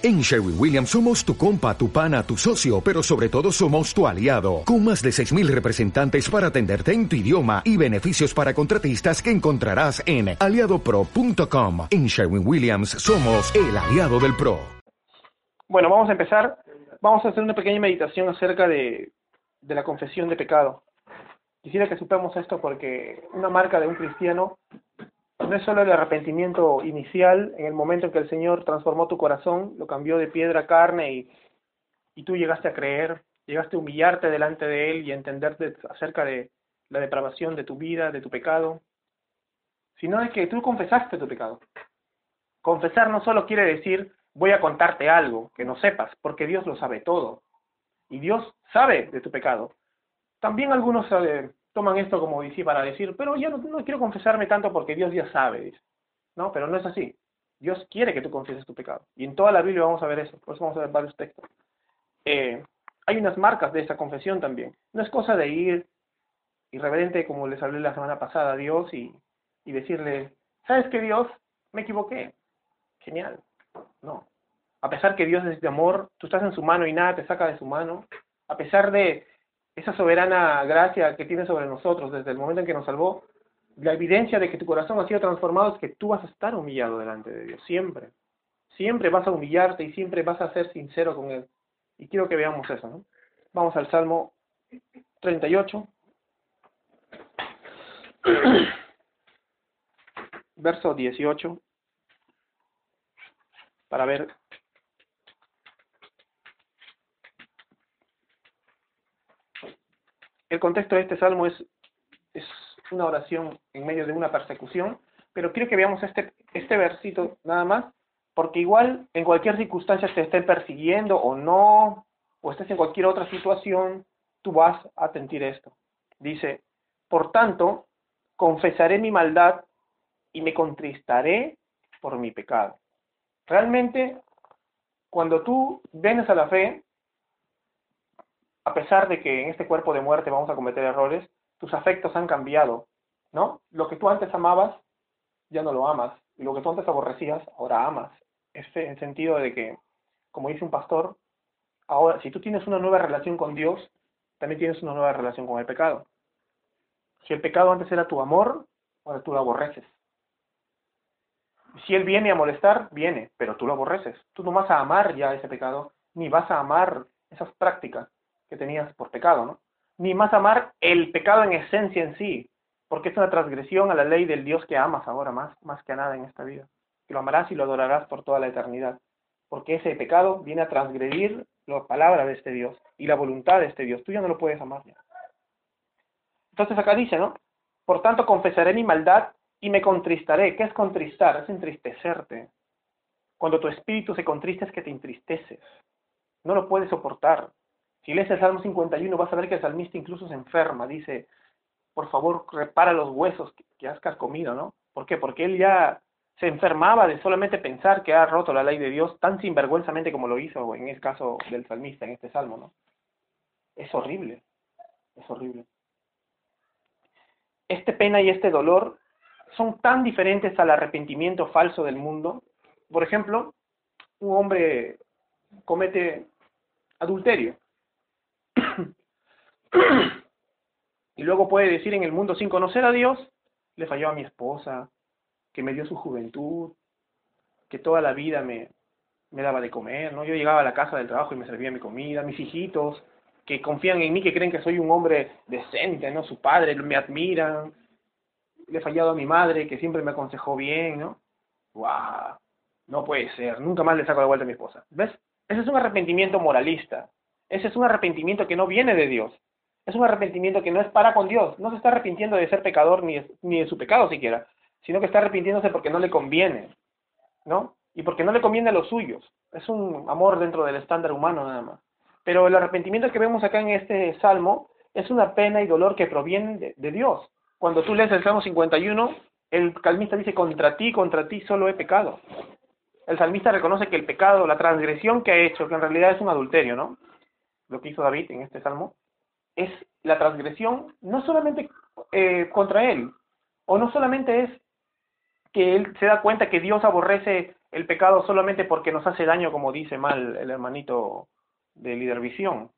En Sherwin Williams somos tu compa, tu pana, tu socio, pero sobre todo somos tu aliado, con más de 6.000 representantes para atenderte en tu idioma y beneficios para contratistas que encontrarás en aliadopro.com. En Sherwin Williams somos el aliado del PRO. Bueno, vamos a empezar. Vamos a hacer una pequeña meditación acerca de, la confesión de pecado. Quisiera que supamos esto porque una marca de un cristiano no es solo el arrepentimiento inicial en el momento en que el Señor transformó tu corazón, lo cambió de piedra a carne y, y tú llegaste a creer, llegaste a humillarte delante de Él y a entenderte acerca de la depravación de tu vida, de tu pecado, sino de que tú confesaste tu pecado. Confesar no solo quiere decir voy a contarte algo que no sepas, porque Dios lo sabe todo. Y Dios sabe de tu pecado. También algunos eh, toman esto como dice para decir, pero yo no, quiero confesarme tanto porque Dios ya sabe, dice. No, pero no es así. Dios quiere que tú confieses tu pecado. Y en toda la Biblia vamos a ver eso, por eso vamos a ver varios textos. Eh, hay unas marcas de esa confesión también. No es cosa de ir irreverente, como les hablé la semana pasada, a Dios y, y decirle, ¿sabes qué Dios? Me equivoqué. Genial. No. A pesar que Dios es de amor, tú estás en su mano y nada te saca de su mano. A pesar de esa soberana gracia que tiene sobre nosotros desde el momento en que nos salvó, la evidencia de que tu corazón ha sido transformado es que tú vas a estar humillado delante de Dios, siempre. Siempre vas a humillarte y siempre vas a ser sincero con Él. Y quiero que veamos eso, ¿no? Vamos al Salmo 38. Verso 18. Para ver el contexto de este salmo es, es una oración en medio de una persecución, pero quiero que veamos este, este versito nada más, porque igual en cualquier circunstancia te estén persiguiendo o no, o estés en cualquier otra situación, tú vas a sentir esto. Dice, por tanto, confesaré mi maldad y me contristaré por mi pecado. Realmente, cuando tú vienes a la fe, a pesar de que en este cuerpo de muerte vamos a cometer errores, tus afectos han cambiado, ¿no? Lo que tú antes amabas, ya no lo amas, y lo que tú antes aborrecías, ahora amas. Este, en el sentido de que, como dice un pastor, ahora, si tú tienes una nueva relación con Dios, también tienes una nueva relación con el pecado. Si el pecado antes era tu amor, ahora tú lo aborreces. Si él viene a molestar, viene, pero tú lo aborreces. Tú no vas a amar ya ese pecado, ni vas a amar esas prácticas que tenías por pecado, ¿no? Ni más amar el pecado en esencia en sí, porque es una transgresión a la ley del Dios que amas ahora más, más que a nada en esta vida. Que lo amarás y lo adorarás por toda la eternidad. Porque ese pecado viene a transgredir la palabra de este Dios y la voluntad de este Dios. Tú ya no lo puedes amar ya. Entonces acá dice, ¿no? Por tanto confesaré mi maldad y me contristaré. ¿Qué es contristar? Es entristecerte. Cuando tu espíritu se contrista es que te entristeces. No lo puedes soportar. Si lees el Salmo 51 vas a ver que el salmista incluso se enferma, dice, por favor, repara los huesos que, has comido, ¿no? ¿Por qué? Porque él ya se enfermaba de solamente pensar que ha roto la ley de Dios tan sinvergüenzamente como lo hizo en el caso del salmista, en este salmo, ¿no? Es horrible, es horrible. Este pena y este dolor son tan diferentes al arrepentimiento falso del mundo. Por ejemplo, un hombre comete adulterio y luego puede decir en el mundo sin conocer a Dios, le falló a mi esposa, que me dio su juventud, que toda la vida me, me daba de comer, ¿no? Yo llegaba a la casa del trabajo y me servía mi comida, mis hijitos, que confían en mí, que creen que soy un hombre decente, ¿no? Su padre me admiran. Le he fallado a mi madre, que siempre me aconsejó bien, ¿no? ¡Guau! No puede ser, nunca más le saco la vuelta a mi esposa. ¿Ves? Ese es un arrepentimiento moralista. Ese es un arrepentimiento que no viene de Dios. Es un arrepentimiento que no es para con Dios. No se está arrepintiendo de ser pecador ni, ni de su pecado siquiera, sino que está arrepintiéndose porque no le conviene, ¿no? Y porque no le conviene a los suyos. Es un amor dentro del estándar humano nada más. Pero el arrepentimiento que vemos acá en este salmo es una pena y dolor que proviene de, de Dios. Cuando tú lees el Salmo 51, el salmista dice, contra ti, contra ti solo he pecado. El salmista reconoce que el pecado, la transgresión que ha hecho, que en realidad es un adulterio, ¿no? Lo que hizo David en este salmo, es la transgresión no solamente eh, contra él, o no solamente es que él se da cuenta que Dios aborrece el pecado solamente porque nos hace daño, como dice mal el hermanito de líder visión,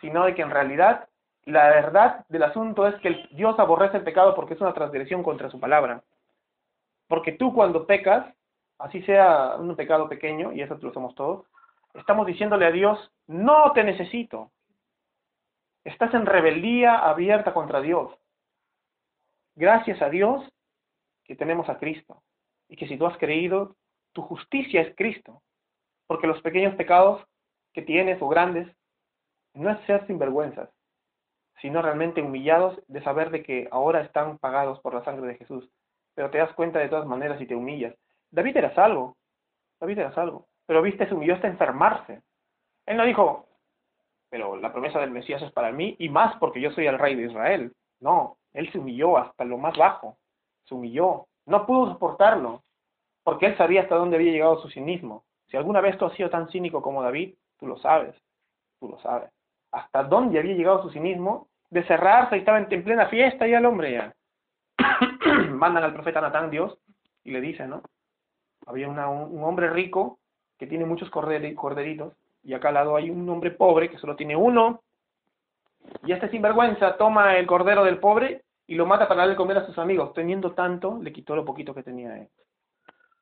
sino de que en realidad la verdad del asunto es que Dios aborrece el pecado porque es una transgresión contra su palabra. Porque tú cuando pecas, así sea un pecado pequeño, y eso lo somos todos, estamos diciéndole a Dios, no te necesito. Estás en rebeldía abierta contra Dios. Gracias a Dios que tenemos a Cristo. Y que si tú has creído, tu justicia es Cristo. Porque los pequeños pecados que tienes o grandes, no es ser sinvergüenzas, sino realmente humillados de saber de que ahora están pagados por la sangre de Jesús. Pero te das cuenta de todas maneras y te humillas. David era salvo. David era salvo. Pero viste, humilló hasta enfermarse. Él no dijo, pero la promesa del Mesías es para mí y más porque yo soy el rey de Israel. No, él se humilló hasta lo más bajo. Se humilló. No pudo soportarlo. Porque él sabía hasta dónde había llegado su cinismo. Si alguna vez tú has sido tan cínico como David, tú lo sabes. Tú lo sabes. Hasta dónde había llegado su cinismo de cerrarse y estaba en, plena fiesta y el hombre ya. Mandan al profeta Natán Dios y le dicen, ¿no? Había un, hombre rico que tiene muchos corderitos y acá al lado hay un hombre pobre que solo tiene uno y este sinvergüenza toma el cordero del pobre y lo mata para darle comer a sus amigos. Teniendo tanto, le quitó lo poquito que tenía él.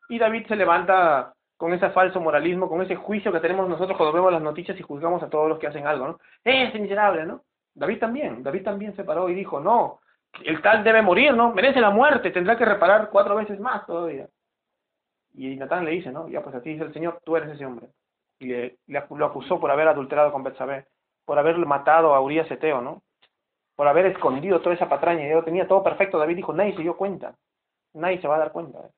Y David se levanta con ese falso moralismo, con ese juicio que tenemos nosotros cuando vemos las noticias y juzgamos a todos los que hacen algo, ¿no? Es miserable, ¿no? David también, David también se paró y dijo, no, el tal debe morir, ¿no? Merece la muerte, tendrá que reparar cuatro veces más todavía. Y Natán le dice, ¿no? Ya pues ti dice el Señor, tú eres ese hombre. Y le, lo acusó por haber adulterado con Betsabé, por haber matado a Urias Eteo, ¿no? Por haber escondido toda esa patraña. Y lo tenía todo perfecto. David dijo, nadie se dio cuenta. Nadie se va a dar cuenta.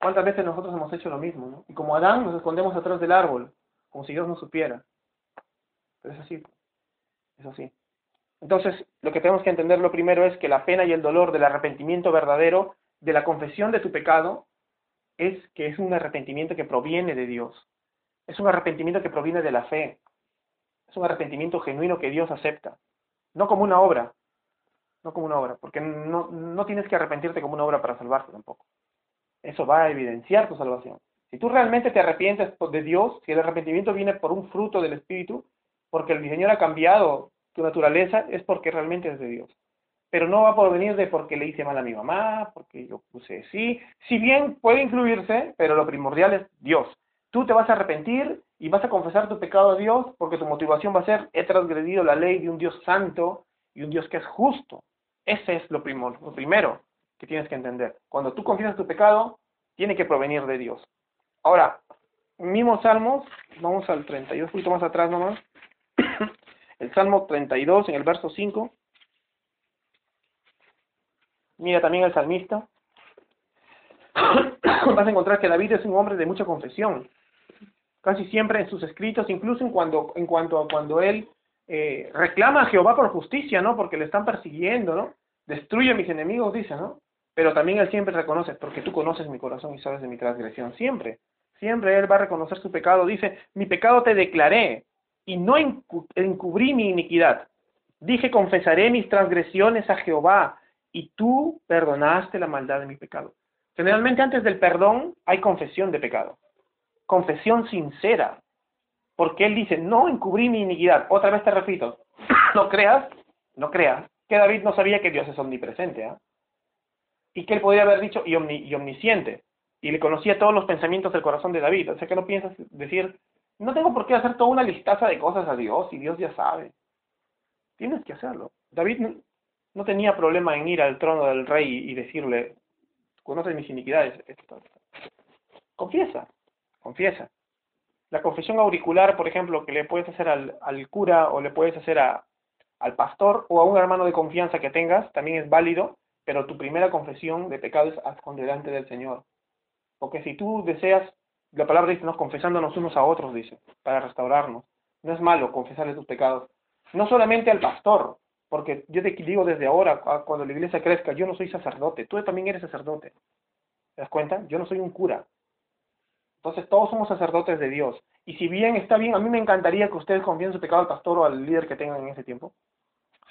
¿Cuántas veces nosotros hemos hecho lo mismo, no? Y como Adán nos escondemos atrás del árbol, como si Dios no supiera. Pero es así. Es así. Entonces, lo que tenemos que entender lo primero es que la pena y el dolor del arrepentimiento verdadero, de la confesión de tu pecado, es que es un arrepentimiento que proviene de Dios. Es un arrepentimiento que proviene de la fe. Es un arrepentimiento genuino que Dios acepta. No como una obra. No como una obra. Porque no, no tienes que arrepentirte como una obra para salvarte tampoco. Eso va a evidenciar tu salvación. Si tú realmente te arrepientes de Dios, si el arrepentimiento viene por un fruto del Espíritu, porque el Señor ha cambiado tu naturaleza, es porque realmente es de Dios. Pero no va por venir de porque le hice mal a mi mamá, porque yo puse sí. Si bien puede incluirse, pero lo primordial es Dios. Tú te vas a arrepentir y vas a confesar tu pecado a Dios porque tu motivación va a ser, he transgredido la ley de un Dios santo y un Dios que es justo. Ese es lo, primor, lo primero que tienes que entender. Cuando tú confiesas tu pecado, tiene que provenir de Dios. Ahora, mismo Salmos, vamos al 32, un poquito más atrás nomás. el Salmo 32, en el verso 5. Mira también el salmista. Vas a encontrar que David es un hombre de mucha confesión. Casi siempre en sus escritos, incluso en, cuando, en cuanto a cuando él eh, reclama a Jehová por justicia, ¿no? Porque le están persiguiendo, ¿no? Destruye a mis enemigos, dice, ¿no? Pero también Él siempre reconoce, porque tú conoces mi corazón y sabes de mi transgresión. Siempre, siempre Él va a reconocer su pecado. Dice, mi pecado te declaré y no encubrí mi iniquidad. Dije, confesaré mis transgresiones a Jehová y tú perdonaste la maldad de mi pecado. Generalmente antes del perdón hay confesión de pecado. Confesión sincera. Porque Él dice, no encubrí mi iniquidad. Otra vez te repito, no creas, no creas, que David no sabía que Dios es omnipresente. ¿ah? y que él podría haber dicho y, omnisciente, y le conocía todos los pensamientos del corazón de David. O sea que no piensas decir, no tengo por qué hacer toda una listaza de cosas a Dios, y Dios ya sabe. Tienes que hacerlo. David no, tenía problema en ir al trono del rey y decirle, conoces mis iniquidades. Confiesa, confiesa. La confesión auricular, por ejemplo, que le puedes hacer al, cura o le puedes hacer al pastor o a un hermano de confianza que tengas, también es válido pero tu primera confesión de pecado es con delante del Señor. Porque si tú deseas, la palabra dice, nos confesándonos unos a otros, dice, para restaurarnos. No es malo confesarle tus pecados. No solamente al pastor, porque yo te digo desde ahora, cuando la iglesia crezca, yo no soy sacerdote, tú también eres sacerdote. ¿Te das cuenta? Yo no soy un cura. Entonces todos somos sacerdotes de Dios. Y si bien está bien, a mí me encantaría que ustedes confiesen su pecado al pastor o al líder que tengan en ese tiempo,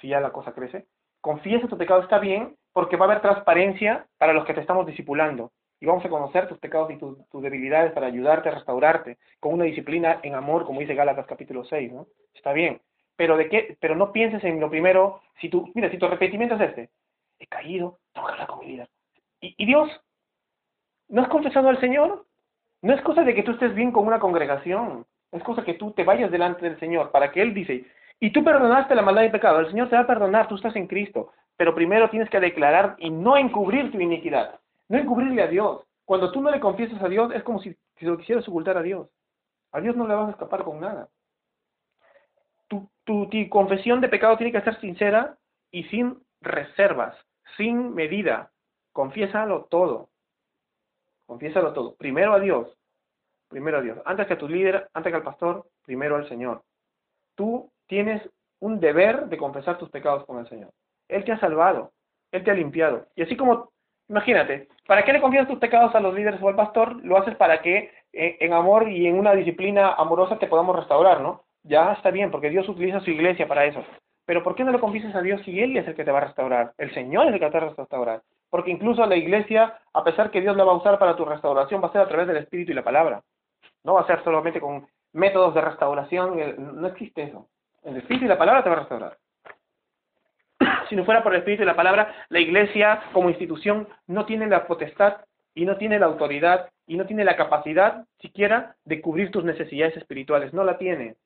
si ya la cosa crece. Confiesa tu pecado, está bien, porque va a haber transparencia para los que te estamos discipulando. y vamos a conocer tus pecados y tus, debilidades para ayudarte a restaurarte con una disciplina en amor, como dice Gálatas capítulo 6, ¿no? Está bien. Pero de qué, pero no pienses en lo primero, si tú, mira, si tu arrepentimiento es este, he caído, tengo que hablar con mi líder. ¿Y, Dios? ¿No has confesado al Señor? No es cosa de que tú estés bien con una congregación, es cosa que tú te vayas delante del Señor para que Él dice, y tú perdonaste la maldad y el pecado, el Señor te va a perdonar, tú estás en Cristo, pero primero tienes que declarar y no encubrir tu iniquidad. No encubrirle a Dios. Cuando tú no le confiesas a Dios, es como si, lo quisieras ocultar a Dios. A Dios no le vas a escapar con nada. Tu, confesión de pecado tiene que ser sincera y sin reservas, sin medida. Confiésalo todo. Confiésalo todo. Primero a Dios. Primero a Dios. Antes que a tu líder, antes que al pastor, primero al Señor. Tú tienes un deber de confesar tus pecados con el Señor. Él te ha salvado. Él te ha limpiado. Y así como Imagínate, ¿para qué le confiesas tus pecados a los líderes o al pastor? Lo haces para que eh, en amor y en una disciplina amorosa te podamos restaurar, ¿no? Ya está bien, porque Dios utiliza su iglesia para eso. Pero ¿por qué no le confiesas a Dios si Él es el que te va a restaurar? El Señor es el que te va a restaurar. Porque incluso la iglesia, a pesar que Dios la va a usar para tu restauración, va a ser a través del Espíritu y la palabra. No va a ser solamente con métodos de restauración, no existe eso. El Espíritu y la palabra te va a restaurar si no fuera por el Espíritu y la palabra, la iglesia como institución no tiene la potestad y no tiene la autoridad y no tiene la capacidad siquiera de cubrir tus necesidades espirituales. No la tiene.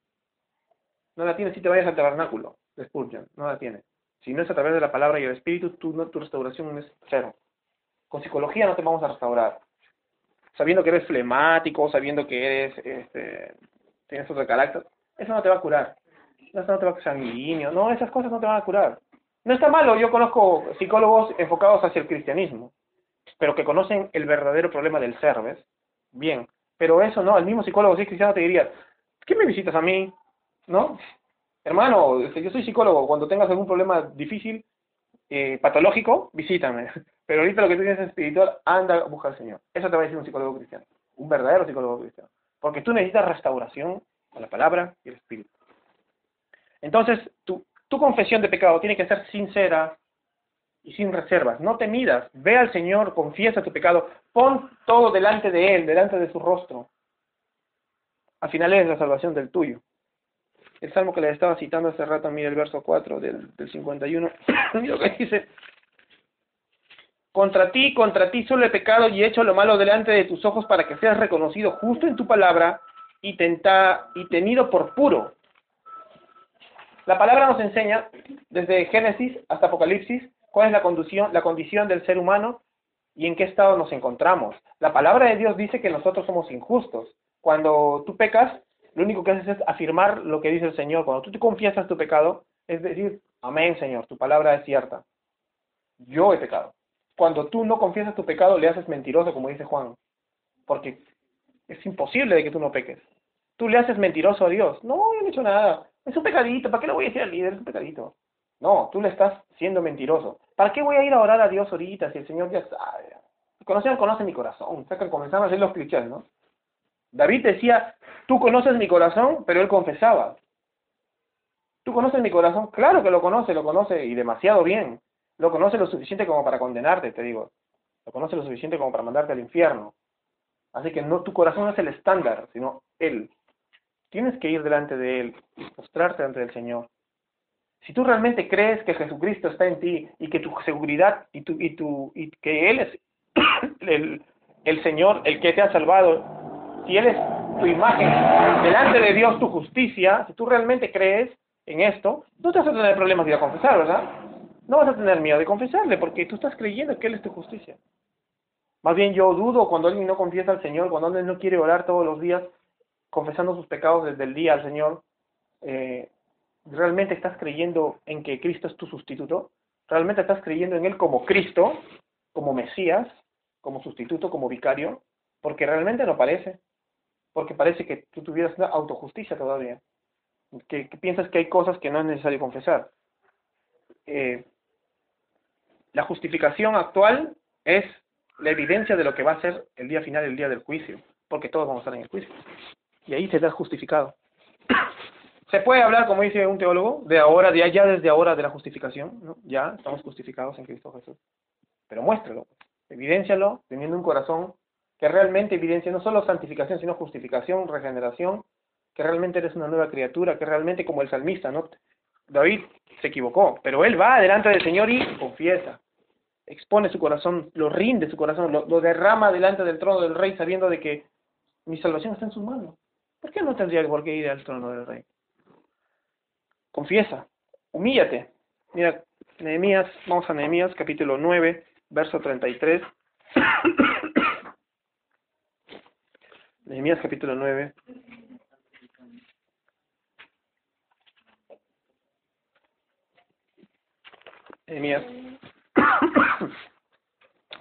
No la tiene si te vayas al tabernáculo de Spurgeon. No la tiene. Si no es a través de la palabra y el Espíritu, tu, tu restauración es cero. Con psicología no te vamos a restaurar. Sabiendo que eres flemático, sabiendo que eres, este, tienes otro carácter, eso no te va a curar. Eso no te va a sanguíneo. No, esas cosas no te van a curar. No está malo, yo conozco psicólogos enfocados hacia el cristianismo, pero que conocen el verdadero problema del ser, ¿ves? Bien, pero eso no, el mismo psicólogo si es cristiano te diría, ¿qué me visitas a mí? ¿No? Hermano, este, yo soy psicólogo, cuando tengas algún problema difícil, eh, patológico, visítame. Pero ahorita lo que tienes es espiritual, anda a buscar al Señor. Eso te va a decir un psicólogo cristiano, un verdadero psicólogo cristiano. Porque tú necesitas restauración con la palabra y el espíritu. Entonces, tú, tu confesión de pecado tiene que ser sincera y sin reservas. No te midas. Ve al Señor, confiesa tu pecado. Pon todo delante de Él, delante de su rostro. Al final es la salvación del tuyo. El salmo que le estaba citando hace rato, mira el verso 4 del, del 51. lo que dice. Contra ti, contra ti solo he pecado y he hecho lo malo delante de tus ojos para que seas reconocido justo en tu palabra y, tenta, y tenido por puro la palabra nos enseña, desde Génesis hasta Apocalipsis, cuál es la condición, la condición del ser humano y en qué estado nos encontramos. La palabra de Dios dice que nosotros somos injustos. Cuando tú pecas, lo único que haces es afirmar lo que dice el Señor. Cuando tú te confiesas tu pecado, es decir, amén Señor, tu palabra es cierta. Yo he pecado. Cuando tú no confiesas tu pecado, le haces mentiroso, como dice Juan. Porque es imposible de que tú no peques. Tú le haces mentiroso a Dios. No, yo no he hecho nada. Es un pecadito, ¿para qué le voy a decir al líder? Es un pecadito. No, tú le estás siendo mentiroso. ¿Para qué voy a ir a orar a Dios ahorita si el Señor ya sabe? Conocer conoce mi corazón. O sea que comenzaron a hacer los clichés, ¿no? David decía, tú conoces mi corazón, pero él confesaba. ¿Tú conoces mi corazón? Claro que lo conoce, lo conoce y demasiado bien. Lo conoce lo suficiente como para condenarte, te digo. Lo conoce lo suficiente como para mandarte al infierno. Así que no tu corazón es el estándar, sino él. Tienes que ir delante de Él y mostrarte ante el Señor. Si tú realmente crees que Jesucristo está en ti y que tu seguridad y, tu, y, tu, y que Él es el, el Señor, el que te ha salvado, si Él es tu imagen delante de Dios, tu justicia, si tú realmente crees en esto, no te vas a tener problemas de a confesar, ¿verdad? No vas a tener miedo de confesarle porque tú estás creyendo que Él es tu justicia. Más bien yo dudo cuando alguien no confiesa al Señor, cuando alguien no quiere orar todos los días, confesando sus pecados desde el día al Señor, eh, ¿realmente estás creyendo en que Cristo es tu sustituto? ¿Realmente estás creyendo en Él como Cristo, como Mesías, como sustituto, como vicario? Porque realmente no parece. Porque parece que tú tuvieras una autojusticia todavía. Que, piensas que hay cosas que no es necesario confesar. Eh, la justificación actual es la evidencia de lo que va a ser el día final, el día del juicio, porque todos vamos a estar en el juicio y ahí se da justificado. Se puede hablar, como dice un teólogo, de ahora, de allá desde ahora de la justificación, ¿no? Ya estamos justificados en Cristo Jesús. Pero muéstralo. Evidéncialo teniendo un corazón que realmente evidencia no solo santificación, sino justificación, regeneración, que realmente eres una nueva criatura, que realmente como el salmista, ¿no? David se equivocó, pero él va delante del Señor y confiesa, expone su corazón, lo rinde su corazón, lo, derrama delante del trono del rey sabiendo de que mi salvación está en sus manos. ¿Por qué no tendría por qué ir al trono del rey? Confiesa, humíllate. Mira, Nehemías, vamos a Nehemías capítulo 9, verso 33. Nehemías capítulo 9. Nehemías.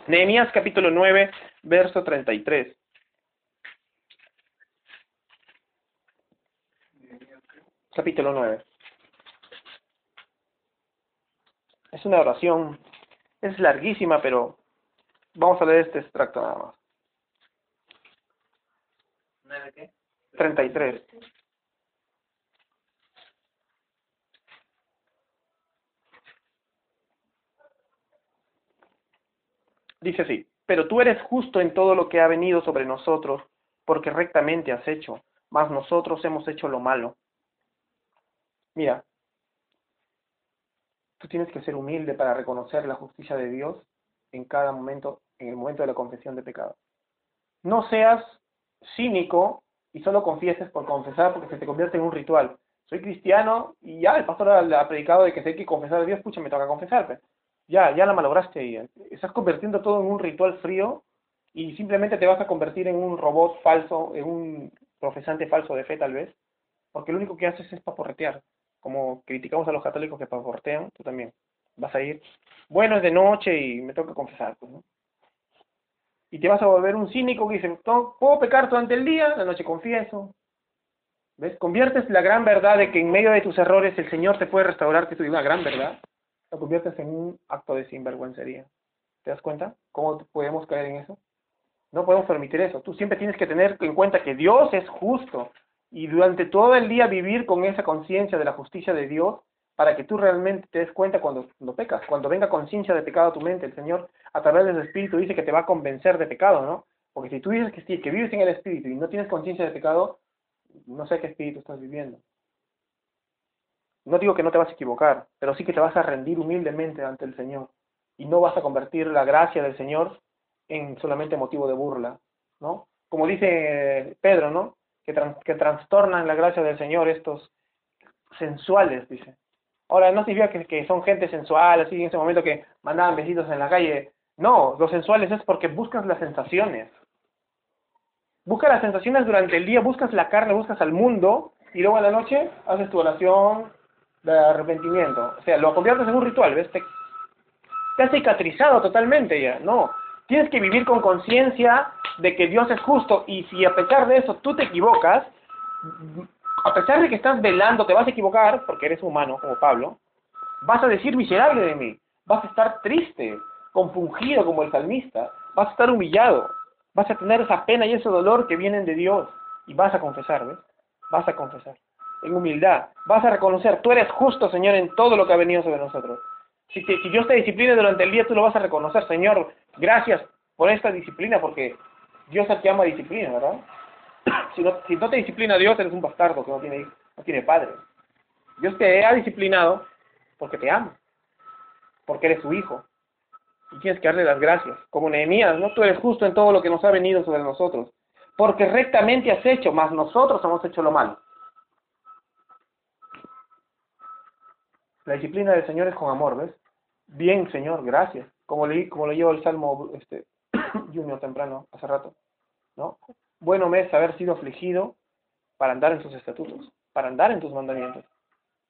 Nehemías capítulo 9, verso 33. Capítulo 9. Es una oración, es larguísima, pero vamos a leer este extracto nada más. ¿Nueve qué? 33. Dice así, pero tú eres justo en todo lo que ha venido sobre nosotros, porque rectamente has hecho, mas nosotros hemos hecho lo malo. Mira, tú tienes que ser humilde para reconocer la justicia de Dios en cada momento, en el momento de la confesión de pecado. No seas cínico y solo confieses por confesar porque se te convierte en un ritual. Soy cristiano y ya el pastor ha predicado de que si hay que confesar a Dios, pucha, me toca confesarte. Ya, ya la malograste ahí. Estás convirtiendo todo en un ritual frío y simplemente te vas a convertir en un robot falso, en un profesante falso de fe tal vez, porque lo único que haces es paporretear. Como criticamos a los católicos que paporretean, tú también vas a ir, bueno, es de noche y me toca confesar, pues, ¿no? Y te vas a volver un cínico que dice, puedo pecar durante el día, la noche confieso. ¿Ves? Conviertes la gran verdad de que en medio de tus errores el Señor te puede restaurar, que es una gran verdad, lo conviertes en un acto de sinvergüencería. ¿Te das cuenta? ¿Cómo podemos caer en eso? No podemos permitir eso. Tú siempre tienes que tener en cuenta que Dios es justo y durante todo el día vivir con esa conciencia de la justicia de Dios para que tú realmente te des cuenta cuando, pecas, cuando venga conciencia de pecado a tu mente, el Señor a través del Espíritu dice que te va a convencer de pecado, ¿no? Porque si tú dices que que vives en el Espíritu y no tienes conciencia de pecado, no sé qué Espíritu estás viviendo. No digo que no te vas a equivocar, pero sí que te vas a rendir humildemente ante el Señor y no vas a convertir la gracia del Señor en solamente motivo de burla, ¿no? Como dice Pedro, ¿no? Que, que trastornan la gracia del Señor estos sensuales, dice. Ahora, no significa que, que son gente sensual, así en ese momento que mandaban besitos en la calle. No, los sensuales es porque buscas las sensaciones. Buscas las sensaciones durante el día, buscas la carne, buscas al mundo, y luego en la noche haces tu oración de arrepentimiento. O sea, lo conviertes en un ritual, ¿ves? Te, te has cicatrizado totalmente ya. No, tienes que vivir con conciencia de que Dios es justo, y si a pesar de eso tú te equivocas, a pesar de que estás velando, te vas a equivocar, porque eres humano, como Pablo, vas a decir miserable de mí, vas a estar triste, compungido como el salmista, vas a estar humillado, vas a tener esa pena y ese dolor que vienen de Dios, y vas a confesar, ¿ves? Vas a confesar, en humildad, vas a reconocer, tú eres justo, Señor, en todo lo que ha venido sobre nosotros. Si, te, si Dios te disciplina durante el día, tú lo vas a reconocer, Señor, gracias por esta disciplina, porque Dios es el que ama disciplina, ¿verdad? Si no, si no te disciplina Dios, eres un bastardo que no tiene, no tiene padre. Dios te ha disciplinado porque te ama, porque eres su hijo. Y tienes que darle las gracias. Como Nehemías, ¿no? Tú eres justo en todo lo que nos ha venido sobre nosotros. Porque rectamente has hecho, mas nosotros hemos hecho lo malo. La disciplina del Señor es con amor, ¿ves? Bien, Señor, gracias. Como leí, como lo llevo el Salmo este, Junior temprano, hace rato. ¿No? Bueno me es haber sido afligido para andar en tus estatutos, para andar en tus mandamientos.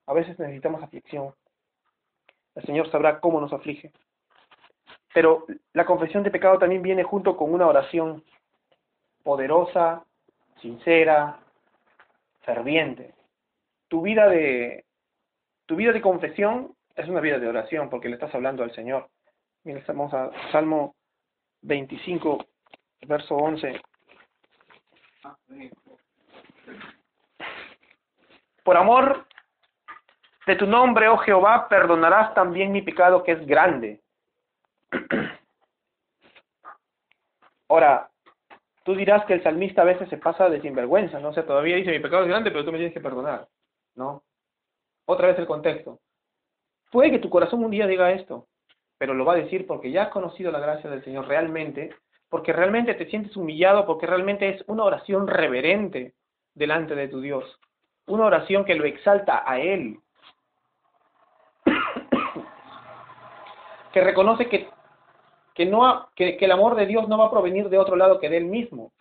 A veces necesitamos aflicción. El Señor sabrá cómo nos aflige. Pero la confesión de pecado también viene junto con una oración poderosa, sincera, ferviente. Tu vida de tu vida de confesión es una vida de oración porque le estás hablando al Señor. Mira, estamos a Salmo 25, verso 11. Por amor de tu nombre, oh Jehová, perdonarás también mi pecado que es grande. Ahora, tú dirás que el salmista a veces se pasa de sinvergüenza, ¿no? O sea, todavía dice, mi pecado es grande, pero tú me tienes que perdonar, ¿no? Otra vez el contexto. Puede que tu corazón un día diga esto, pero lo va a decir porque ya has conocido la gracia del Señor realmente, porque realmente te sientes humillado, porque realmente es una oración reverente delante de tu Dios, una oración que lo exalta a Él, que reconoce que, que, no, que, que el amor de Dios no va a provenir de otro lado que de Él mismo,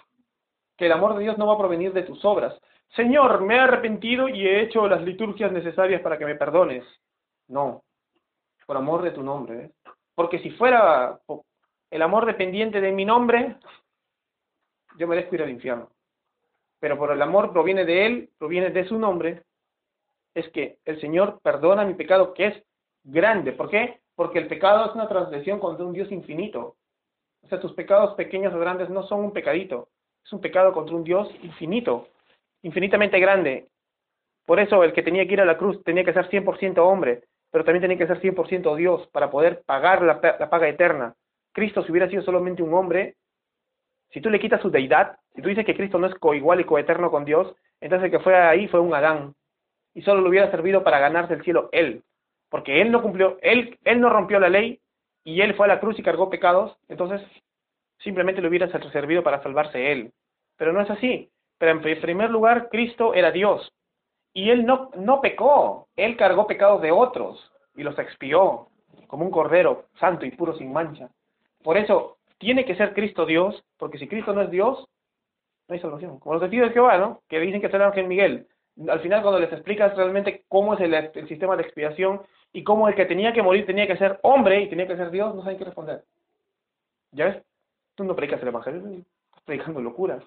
que el amor de Dios no va a provenir de tus obras. Señor, me he arrepentido y he hecho las liturgias necesarias para que me perdones. No, por amor de tu nombre. ¿eh? Porque si fuera el amor dependiente de mi nombre, yo merezco ir al infierno. Pero por el amor proviene de Él, proviene de su nombre, es que el Señor perdona mi pecado que es grande. ¿Por qué? Porque el pecado es una transgresión contra un Dios infinito. O sea, tus pecados pequeños o grandes no son un pecadito, es un pecado contra un Dios infinito, infinitamente grande. Por eso el que tenía que ir a la cruz tenía que ser 100% hombre, pero también tenía que ser 100% Dios para poder pagar la, la paga eterna. Cristo, si hubiera sido solamente un hombre, si tú le quitas su deidad, si tú dices que Cristo no es coigual y coeterno con Dios, entonces el que fue ahí fue un Adán. Y solo le hubiera servido para ganarse el cielo él. Porque él no cumplió, él, él no rompió la ley y él fue a la cruz y cargó pecados, entonces simplemente le hubiera servido para salvarse él. Pero no es así. Pero en primer lugar, Cristo era Dios. Y él no, no pecó, él cargó pecados de otros y los expió como un cordero santo y puro sin mancha. Por eso tiene que ser Cristo Dios, porque si Cristo no es Dios, no hay salvación. Como los testigos de Jehová, ¿no? Que dicen que es el ángel Miguel. Al final, cuando les explicas realmente cómo es el, sistema de expiación y cómo el que tenía que morir tenía que ser hombre y tenía que ser Dios, no saben qué responder. ¿Ya ves? Tú no predicas el evangelio, estás predicando locuras.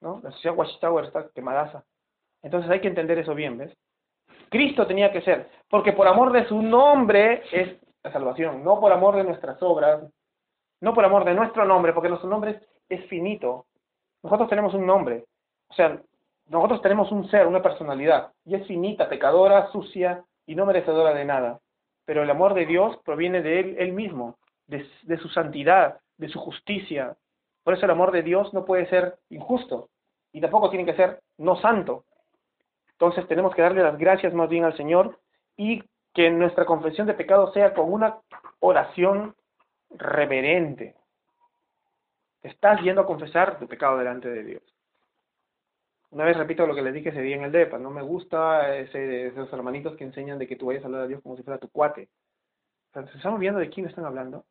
¿no? La sociedad Watchtower está quemadaza. Entonces hay que entender eso bien, ¿ves? Cristo tenía que ser, porque por amor de su nombre es la salvación, no por amor de nuestras obras, no por amor de nuestro nombre, porque nuestro nombre es finito. Nosotros tenemos un nombre, o sea, nosotros tenemos un ser, una personalidad, y es finita, pecadora, sucia y no merecedora de nada. Pero el amor de Dios proviene de Él, él mismo, de, de su santidad, de su justicia. Por eso el amor de Dios no puede ser injusto, y tampoco tiene que ser no santo. Entonces tenemos que darle las gracias más bien al Señor y que nuestra confesión de pecado sea con una oración reverente. Estás yendo a confesar tu pecado delante de Dios. Una vez repito lo que les dije ese día en el DEPA, no me gusta ese, esos hermanitos que enseñan de que tú vayas a hablar a Dios como si fuera tu cuate. ¿Estamos viendo de quién están hablando?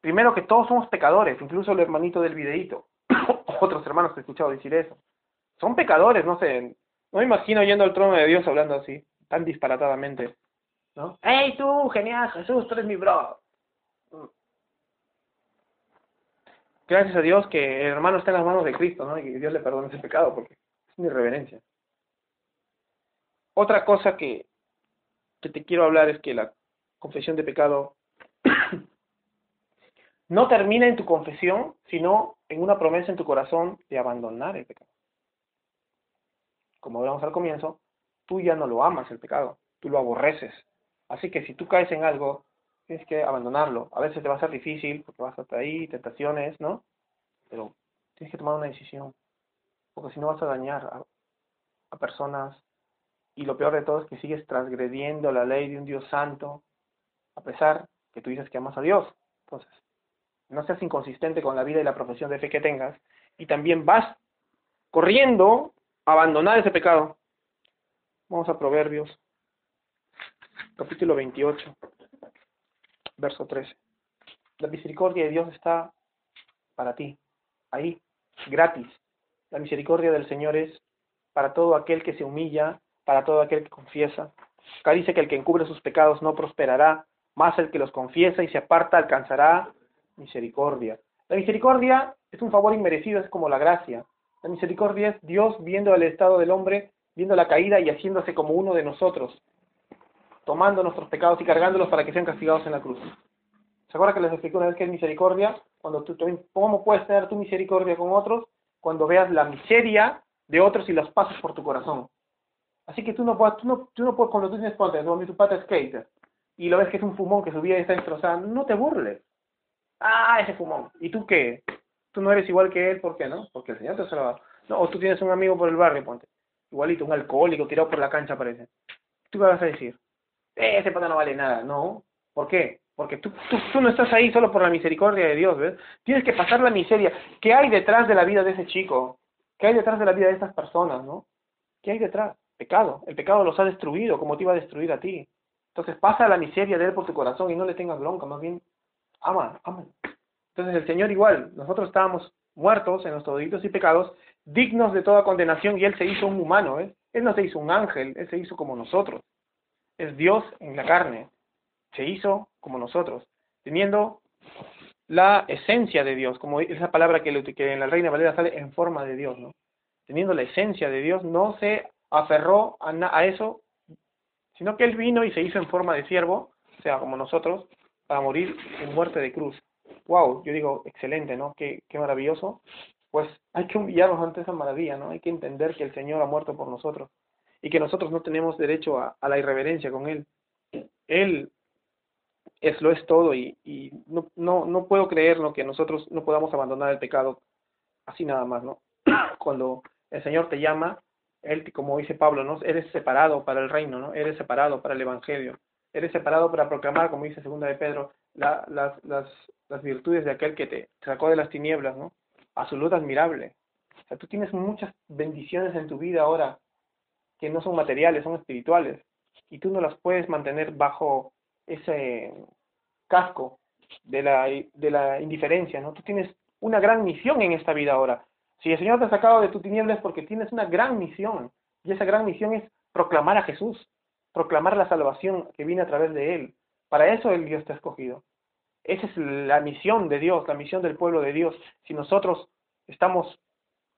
Primero que todos somos pecadores, incluso el hermanito del videíto. Otros hermanos que he escuchado decir eso. Son pecadores, no sé. No me imagino yendo al trono de Dios hablando así, tan disparatadamente. ¿No? ¡Hey tú, genial, Jesús, tú eres mi bro! Gracias a Dios que el hermano está en las manos de Cristo, ¿no? Y que Dios le perdone ese pecado, porque es mi reverencia. Otra cosa que, que te quiero hablar es que la confesión de pecado no termina en tu confesión, sino en una promesa en tu corazón de abandonar el pecado. Como hablamos al comienzo, tú ya no lo amas el pecado, tú lo aborreces. Así que si tú caes en algo, tienes que abandonarlo. A veces te va a ser difícil porque vas hasta ahí, tentaciones, ¿no? Pero tienes que tomar una decisión, porque si no vas a dañar a, a personas y lo peor de todo es que sigues transgrediendo la ley de un Dios santo, a pesar que tú dices que amas a Dios. Entonces, no seas inconsistente con la vida y la profesión de fe que tengas, y también vas corriendo a abandonar ese pecado. Vamos a Proverbios, capítulo 28 verso 13. La misericordia de Dios está para ti, ahí, gratis. La misericordia del Señor es para todo aquel que se humilla, para todo aquel que confiesa. Acá dice que el que encubre sus pecados no prosperará, más el que los confiesa y se aparta alcanzará misericordia. La misericordia es un favor inmerecido, es como la gracia. La misericordia es Dios viendo el estado del hombre, viendo la caída y haciéndose como uno de nosotros tomando nuestros pecados y cargándolos para que sean castigados en la cruz. ¿Se acuerdan que les expliqué una vez que es misericordia? Cuando tú, ¿Cómo puedes tener tu misericordia con otros? Cuando veas la miseria de otros y las pasas por tu corazón. Así que tú no puedes, tú no, tú no puedes cuando tú tienes ponte, no, tu pata skater, y lo ves que es un fumón que su vida está destrozada, no te burles. Ah, ese fumón. ¿Y tú qué? Tú no eres igual que él, ¿por qué no? Porque el Señor te ha salvado. No, o tú tienes un amigo por el barrio, ponte. Igualito, un alcohólico tirado por la cancha parece. ¿Tú qué vas a decir? Ese pata no vale nada. No. ¿Por qué? Porque tú, tú, tú, no estás ahí solo por la misericordia de Dios, ¿ves? Tienes que pasar la miseria. ¿Qué hay detrás de la vida de ese chico? ¿Qué hay detrás de la vida de estas personas, no? ¿Qué hay detrás? Pecado. El pecado los ha destruido como te iba a destruir a ti. Entonces pasa la miseria de él por tu corazón y no le tengas bronca, más bien ama, ama. Entonces el Señor igual, nosotros estábamos muertos en nuestros delitos y pecados, dignos de toda condenación y Él se hizo un humano, ¿eh? Él no se hizo un ángel, Él se hizo como nosotros. Es Dios en la carne, se hizo como nosotros, teniendo la esencia de Dios, como esa palabra que, en la Reina Valera sale en forma de Dios, ¿no? Teniendo la esencia de Dios, no se aferró a, a eso, sino que Él vino y se hizo en forma de siervo, o sea, como nosotros, para morir en muerte de cruz. Wow, yo digo, excelente, ¿no? Qué, qué maravilloso. Pues hay que humillarnos ante esa maravilla, ¿no? Hay que entender que el Señor ha muerto por nosotros y que nosotros no tenemos derecho a, la irreverencia con Él. Él es lo es todo y, no, no, no puedo creer ¿no? que nosotros no podamos abandonar el pecado así nada más, ¿no? Cuando el Señor te llama, Él, como dice Pablo, ¿no? Eres separado para el reino, ¿no? Eres separado para el Evangelio. Eres separado para proclamar, como dice segunda de Pedro, la, las, las, las virtudes de aquel que te sacó de las tinieblas, ¿no? A su luz admirable. O sea, tú tienes muchas bendiciones en tu vida ahora que no son materiales, son espirituales, y tú no las puedes mantener bajo ese casco de la, de la indiferencia, ¿no? Tú tienes una gran misión en esta vida ahora. Si el Señor te ha sacado de tu tiniebla es porque tienes una gran misión, y esa gran misión es proclamar a Jesús, proclamar la salvación que viene a través de Él. Para eso el Dios te ha escogido. Esa es la misión de Dios, la misión del pueblo de Dios. Si nosotros estamos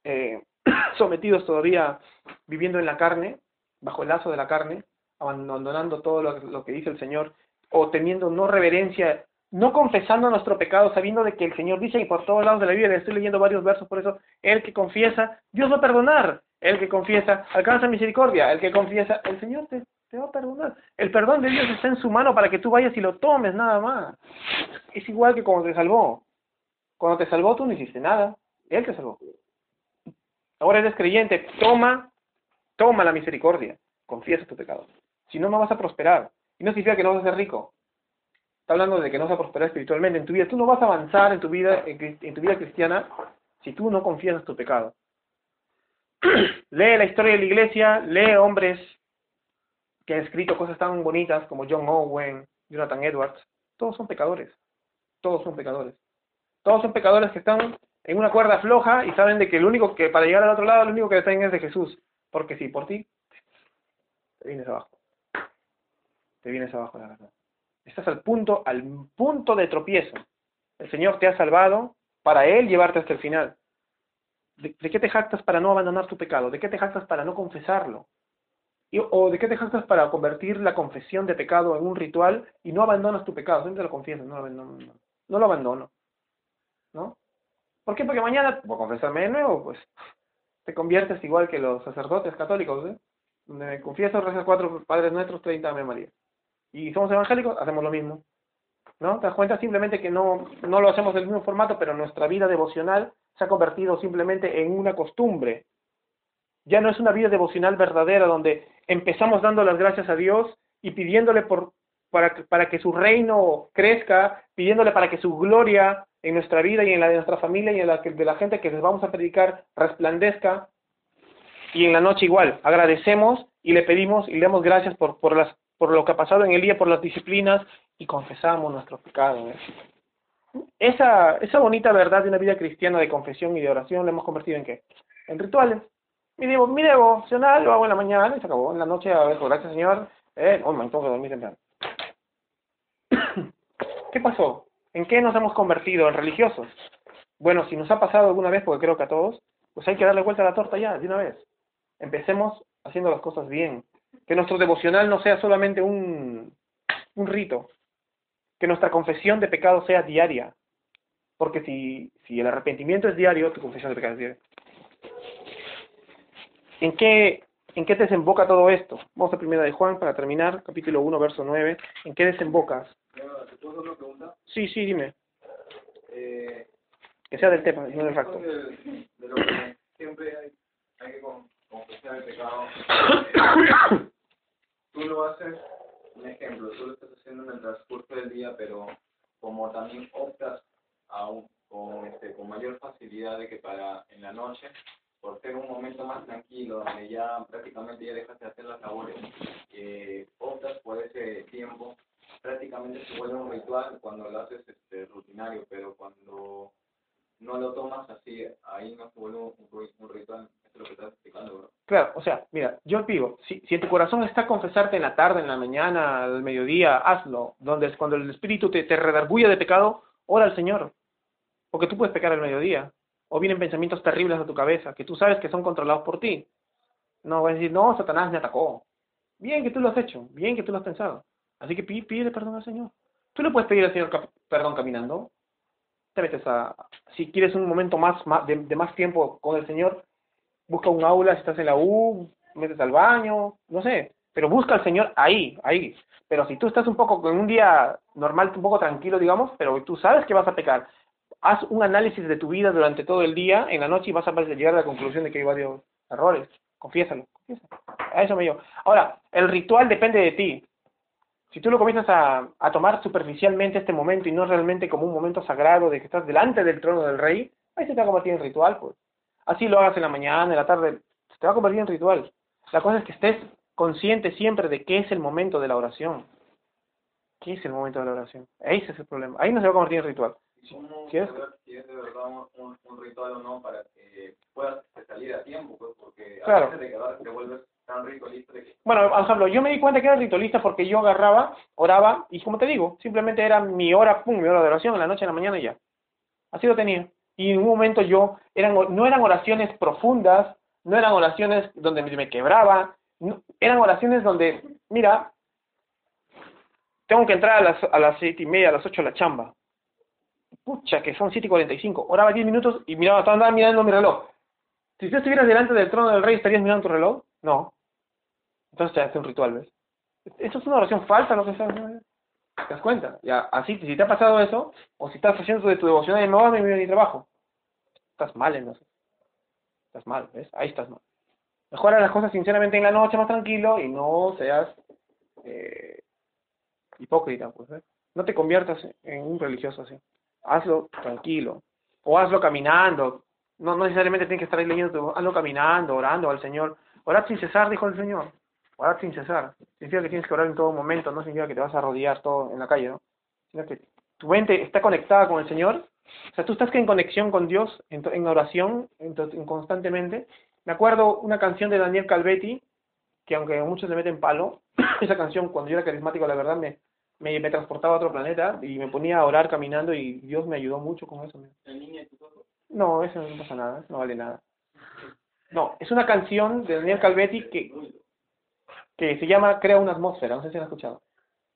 eh, sometidos todavía viviendo en la carne, bajo el lazo de la carne, abandonando todo lo, lo, que dice el Señor, o teniendo no reverencia, no confesando nuestro pecado, sabiendo de que el Señor dice, y por todos lados de la Biblia, estoy leyendo varios versos, por eso, el que confiesa, Dios va a perdonar, el que confiesa, alcanza misericordia, el que confiesa, el Señor te, te va a perdonar. El perdón de Dios está en su mano para que tú vayas y lo tomes, nada más. Es igual que cuando te salvó. Cuando te salvó tú no hiciste nada, Él te salvó. Ahora eres creyente, toma, toma la misericordia, confiesa tu pecado. Si no, no vas a prosperar. Y no significa que no vas a ser rico. Está hablando de que no vas a prosperar espiritualmente en tu vida. Tú no vas a avanzar en tu vida, en, tu vida cristiana si tú no confiesas tu pecado. lee la historia de la iglesia, lee hombres que han escrito cosas tan bonitas como John Owen, Jonathan Edwards. Todos son pecadores. Todos son pecadores. Todos son pecadores que están en una cuerda floja y saben de que el único que para llegar al otro lado, lo único que están es de Jesús. Porque si por ti, te vienes abajo. Te vienes abajo, la verdad. Estás al punto, al punto de tropiezo. El Señor te ha salvado para Él llevarte hasta el final. ¿De, ¿De, qué te jactas para no abandonar tu pecado? ¿De qué te jactas para no confesarlo? ¿Y, ¿O de qué te jactas para convertir la confesión de pecado en un ritual y no abandonas tu pecado? Siempre lo confiesas, no, no lo abandono. ¿Por qué? Porque mañana, por confesarme de nuevo, pues te conviertes igual que los sacerdotes católicos, ¿eh? Donde me confieso, cuatro Padres Nuestros, treinta Ave María. Y somos evangélicos, hacemos lo mismo. ¿No? ¿Te das cuenta? Simplemente que no, no lo hacemos del mismo formato, pero nuestra vida devocional se ha convertido simplemente en una costumbre. Ya no es una vida devocional verdadera donde empezamos dando las gracias a Dios y pidiéndole por, para, para que su reino crezca, pidiéndole para que su gloria en nuestra vida y en la de nuestra familia y en la de la gente que les vamos a predicar resplandezca. Y en la noche igual, agradecemos y le pedimos y le damos gracias por, por, las, por lo que ha pasado en el día, por las disciplinas y confesamos nuestro pecado. Esa, esa bonita verdad de una vida cristiana de confesión y de oración la hemos convertido en qué? En rituales. Mi, devo, mi devocional lo hago en la mañana y se acabó. En la noche, a ver, gracias Señor. Eh, oh, me tengo que dormir temprano. ¿Qué pasó? ¿En qué nos hemos convertido? ¿En religiosos? Bueno, si nos ha pasado alguna vez, porque creo que a todos, pues hay que darle vuelta a la torta ya, de una vez. Empecemos haciendo las cosas bien. Que nuestro devocional no sea solamente un, rito. Que nuestra confesión de pecado sea diaria. Porque si, si el arrepentimiento es diario, tu confesión de pecado es diaria. ¿En qué, ¿En qué desemboca todo esto? Vamos a primera de Juan para terminar, capítulo 1, verso 9. ¿En qué desembocas? ¿Te puedo hacer una pregunta? Sí, sí, dime. Eh, Que sea del tema, no del facto. De, de lo que siempre hay, hay que con- confesar el pecado. tú lo haces, un ejemplo, tú lo estás haciendo en el transcurso del día, pero como también optas aún con, este, con mayor facilidad de que para en la noche, por ser un momento más tranquilo, donde ya prácticamente ya dejas de hacer las labores, eh, optas por ese tiempo, prácticamente se vuelve un ritual cuando lo haces este, rutinario, pero cuando no lo tomas así, ahí no se vuelve un, un ritual, eso es lo que estás explicando, bro. Claro, o sea, mira, yo digo, si, si en tu corazón está confesarte en la tarde, en la mañana, al mediodía, hazlo. Donde es cuando el espíritu te, te redarguye de pecado, ora al Señor. Porque tú puedes pecar al mediodía. O vienen pensamientos terribles a tu cabeza, que tú sabes que son controlados por ti. No vas a decir, no, Satanás me atacó. Bien que tú lo has hecho, bien que tú lo has pensado. Así que pide, perdón al Señor. Tú le puedes pedir al Señor perdón caminando. Te metes a, si quieres un momento más, de, de más tiempo con el Señor, busca un aula, si estás en la U, metes al baño, no sé, pero busca al Señor ahí, ahí. Pero si tú estás un poco con un día normal, un poco tranquilo, digamos, pero tú sabes que vas a pecar, haz un análisis de tu vida durante todo el día, en la noche, y vas a llegar a la conclusión de que hay varios errores. Confiésalo, confiésalo. A eso me llevo. Ahora, el ritual depende de ti. Si tú lo comienzas a, tomar superficialmente este momento y no realmente como un momento sagrado de que estás delante del trono del rey, ahí se te va a convertir en ritual, pues. Así lo hagas en la mañana, en la tarde, se te va a convertir en ritual. La cosa es que estés consciente siempre de qué es el momento de la oración. ¿Qué es el momento de la oración? Ese es el problema. Ahí no se va a convertir en ritual. ¿Y ¿Cómo ¿Quieres? saber si es de verdad un, un, un ritual o no para que puedas este, salir a tiempo? Pues, porque a Claro. veces de quedar te vuelves tan ritualista que Bueno, por ejemplo, yo me di cuenta que era ritualista porque yo agarraba, oraba, y como te digo, simplemente era mi hora, pum, mi hora de oración, en la noche, en la mañana y ya. Así lo tenía. Y en un momento yo, eran, no eran oraciones profundas, no eran oraciones donde me, me quebraba, no- eran oraciones donde, mira, tengo que entrar a las, a las siete y media, a las ocho a la chamba. Pucha, que son siete y cuarenta y cinco. Oraba diez minutos y miraba, estaba mirando mi reloj. Si tú estuvieras delante del trono del rey, ¿estarías mirando tu reloj? No. Entonces te hace un ritual, ¿ves? Eso es una oración falsa, lo que ¿no? ¿Te das cuenta? Ya, así, si te ha pasado eso, o si estás haciendo de tu devoción y no vas a mi, trabajo, estás mal en eso. Estás mal, ¿ves? Ahí estás mal. Mejora las cosas sinceramente en la noche, más tranquilo, y no seas eh, hipócrita, pues. No te conviertas en un religioso así. Hazlo tranquilo. O hazlo caminando. No, necesariamente tienes que estar ahí leyendo, hazlo caminando, orando al Señor. Orad sin cesar, dijo el Señor. Orad sin cesar. Significa que tienes que orar en todo momento, no significa que te vas a rodear todo en la calle, ¿no? Sino que tu mente está conectada con el Señor. O sea, tú estás en conexión con Dios, en, oración, en constantemente. Me acuerdo una canción de Daniel Calvetti, que aunque muchos le meten palo, esa canción cuando yo era carismático, la verdad, me, me, me transportaba a otro planeta y me ponía a orar caminando y Dios me ayudó mucho con eso. el niño de ojos. No, eso no pasa nada, no vale nada. No, es una canción de Daniel Calvetti que, que se llama Crea una atmósfera, no sé si la han escuchado.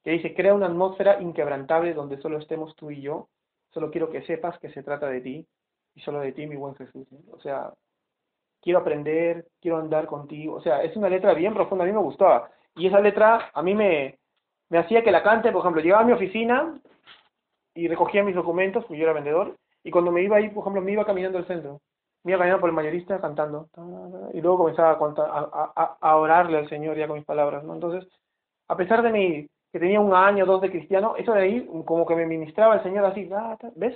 Que dice, crea una atmósfera inquebrantable donde solo estemos tú y yo. Solo quiero que sepas que se trata de ti y solo de ti, mi buen Jesús. ¿no? O sea, quiero aprender, quiero andar contigo. O sea, es una letra bien profunda, a mí me gustaba. Y esa letra a mí me, me hacía que la cante, por ejemplo, llegaba a mi oficina y recogía mis documentos, porque yo era vendedor, y cuando me iba ahí, por ejemplo, me iba caminando al centro. Me iba caminando por el mayorista cantando. ta, ta, Y luego comenzaba a, contar- a, orarle al Señor ya con mis palabras, ¿no? Entonces, a pesar de mi, que tenía un año o dos de cristiano, eso de ahí como que me ministraba el Señor así, ta, ¿ves?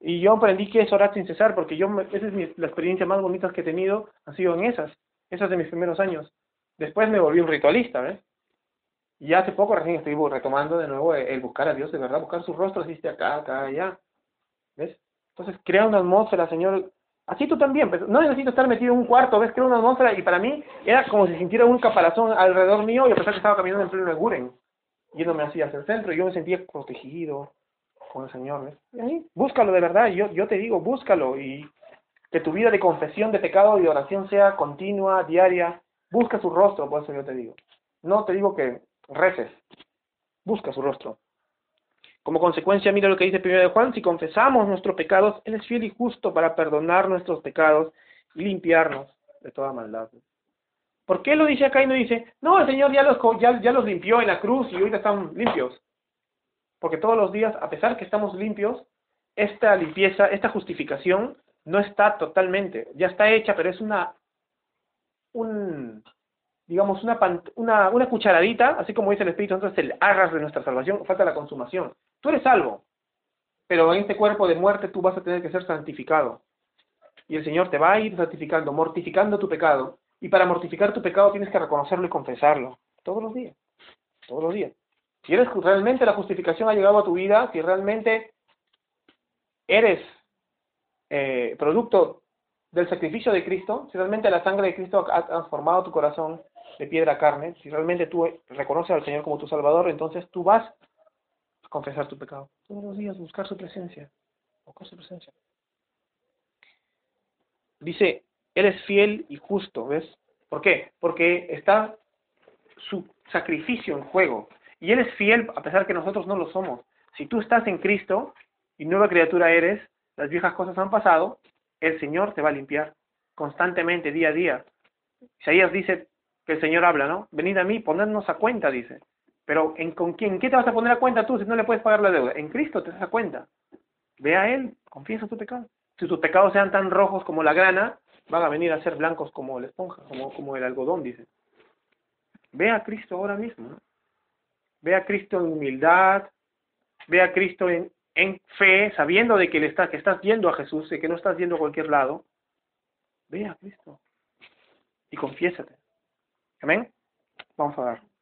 Y yo aprendí que es orar sin cesar, porque yo, esa es mi, la experiencia más bonita que he tenido, ha sido en esas, esas de mis primeros años. Después me volví un ritualista, ¿ves? Y hace poco recién estoy retomando de nuevo el, buscar a Dios, de verdad, buscar su rostro, así esté acá, acá, allá. ¿Ves? Entonces crea una atmósfera, Señor. Así tú también, pues, no necesito estar metido en un cuarto, ¿ves? Crea una atmósfera y para mí era como si sintiera un caparazón alrededor mío y a pesar que estaba caminando en pleno Eguren, yéndome así hacia el centro, y yo me sentía protegido con el Señor, ¿ves? Y ahí, búscalo de verdad, yo, yo te digo, búscalo y que tu vida de confesión de pecado y de oración sea continua, diaria, busca su rostro, por eso yo te digo. No te digo que reces, busca su rostro. Como consecuencia, mira lo que dice 1 de Juan, si confesamos nuestros pecados, Él es fiel y justo para perdonar nuestros pecados y limpiarnos de toda maldad. ¿Por qué lo dice acá y no dice, no, el Señor ya los, ya, ya los limpió en la cruz y ahorita están limpios? Porque todos los días, a pesar que estamos limpios, esta limpieza, esta justificación no está totalmente, ya está hecha, pero es una, un, digamos, una, una, una cucharadita, así como dice el Espíritu Santo, es el arras de nuestra salvación, falta la consumación. Tú eres salvo, pero en este cuerpo de muerte tú vas a tener que ser santificado. Y el Señor te va a ir santificando, mortificando tu pecado. Y para mortificar tu pecado tienes que reconocerlo y confesarlo. Todos los días. Todos los días. Si realmente la justificación ha llegado a tu vida, si realmente eres eh, producto del sacrificio de Cristo, si realmente la sangre de Cristo ha transformado tu corazón de piedra a carne, si realmente tú reconoces al Señor como tu Salvador, entonces tú vas a confesar tu pecado. Todos los días buscar su presencia. Buscar su presencia. Dice, Él es fiel y justo, ¿ves? ¿Por qué? Porque está su sacrificio en juego. Y Él es fiel a pesar que nosotros no lo somos. Si tú estás en Cristo y nueva criatura eres, las viejas cosas han pasado, el Señor te va a limpiar constantemente, día a día. Isaías dice que el Señor habla, ¿no? Venid a mí, ponednos a cuenta, dice. Pero ¿en, ¿con quién? ¿Qué te vas a poner a cuenta tú si no le puedes pagar la deuda? En Cristo te das a cuenta. Ve a Él, confiesa tu pecado. Si tus pecados sean tan rojos como la grana, van a venir a ser blancos como la esponja, como, como el algodón, dice. Ve a Cristo ahora mismo, ¿no? Ve a Cristo en humildad, ve a Cristo en, en fe, sabiendo de que, le está, que estás yendo a Jesús y que no estás yendo a cualquier lado. Ve a Cristo y confiésate. Amén. Vamos a dar.